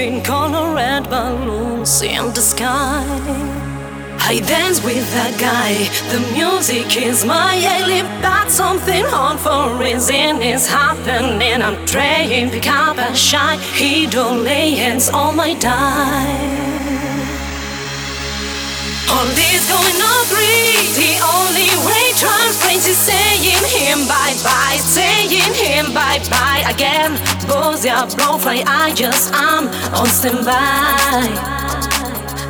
in color red balloons in the sky. I dance with that guy. The music is my alien, but something on for reason is happening. I'm trying pick up and shine. He don't lay hands on my die. All this going on free. The only way transference is saying him bye bye, saying him bye bye again. Both your I just am on standby.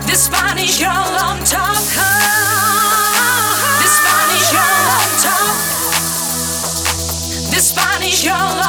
The Spanish girl on top. The Spanish girl on top. The Spanish girl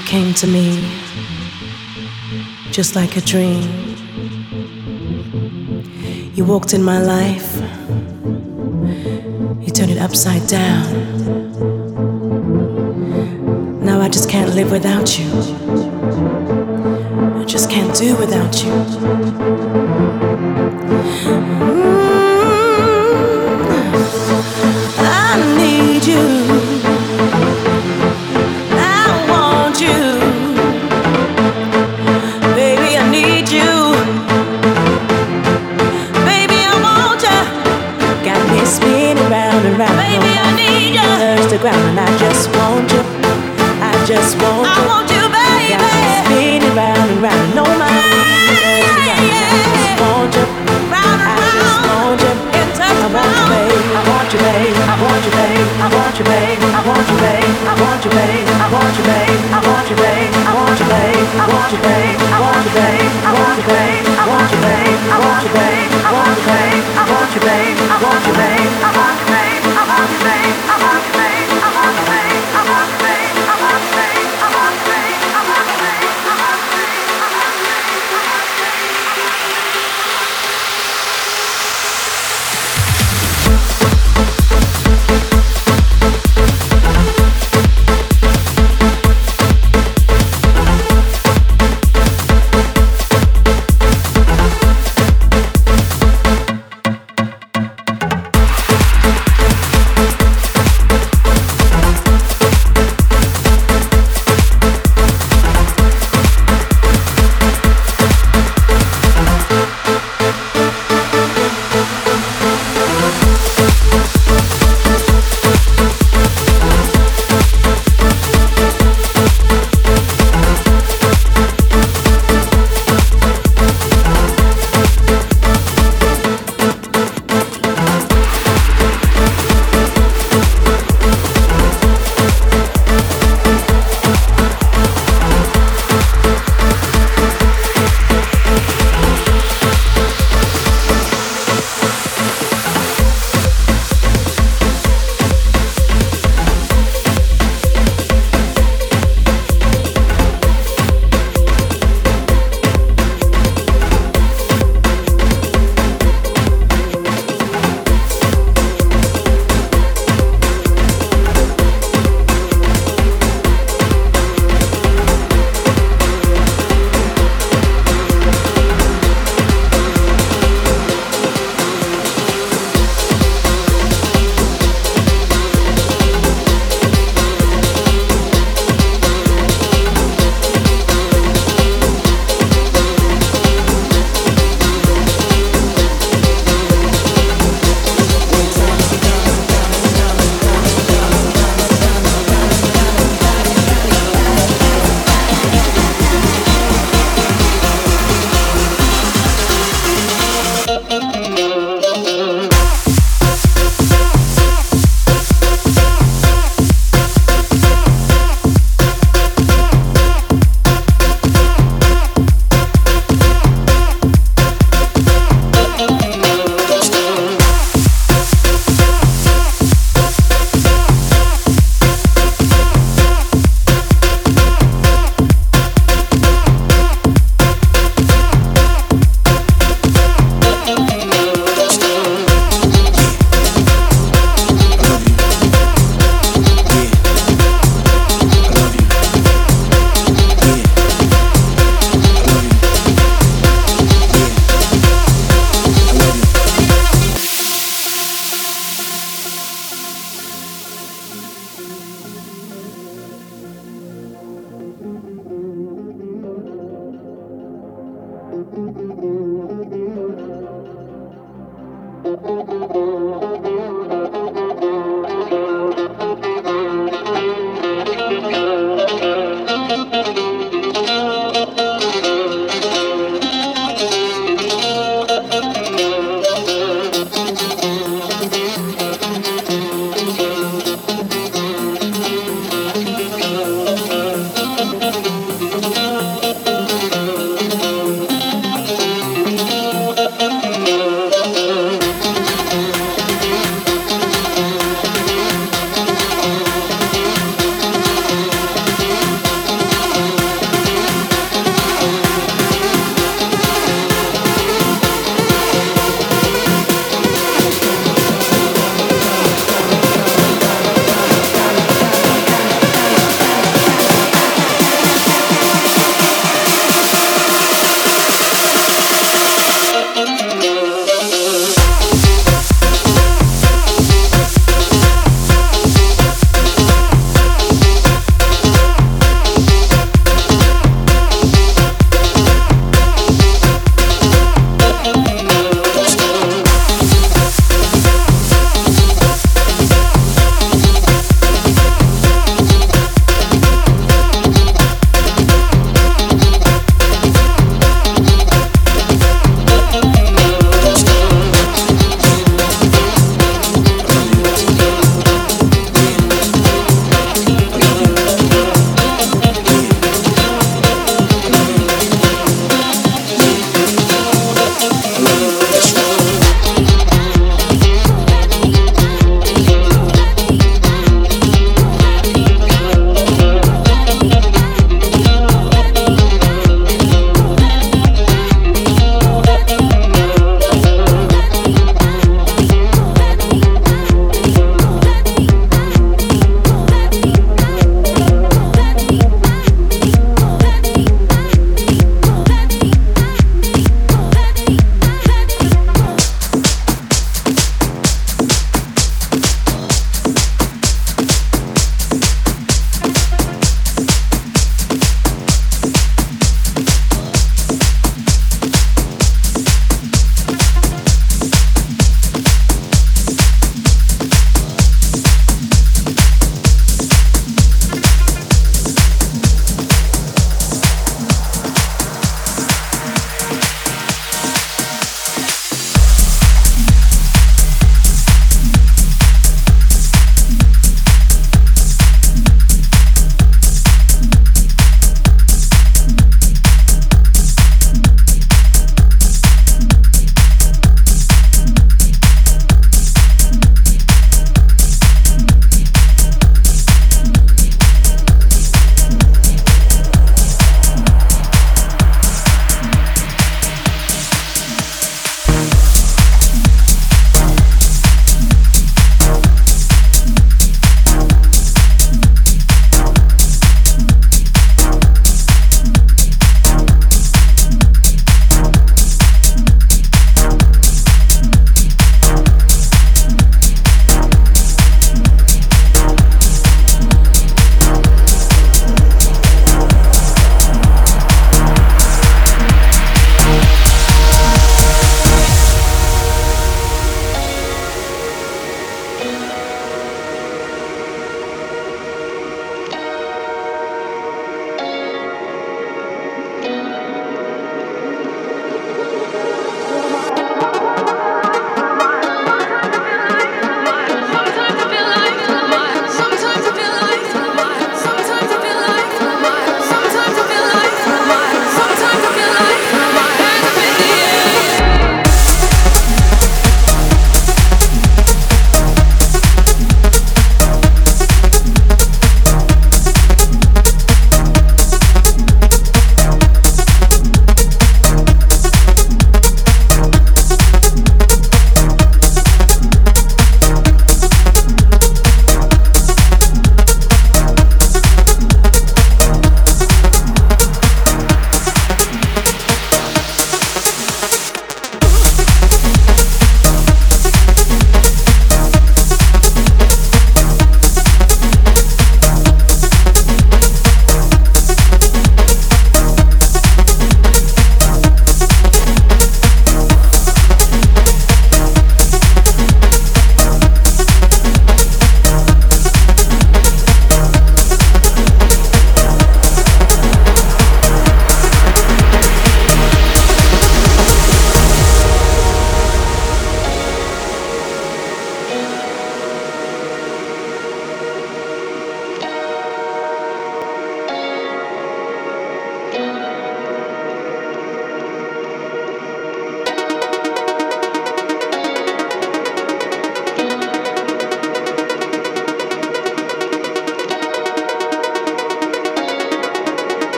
you came to me just like a dream. You walked in my life, you turned it upside down. Now I just can't live without you. I just can't do without you. Mm, I need you. ground and I just want you. I just want you. I want you, baby. Got me spinning round and round, no my yeah, yeah, yeah. I just want you. Round and I round. just want you. I want you, baby. I want you, baby. I want you, baby. I want you, baby. I want you, baby. I want you, baby. I want you, baby. I want you, baby. I want you, baby. I want you, baby. I want you. I want you. I want you. I want you. I want you. I want you. I want you. I want you. I want you. I want you. I want you. Bye.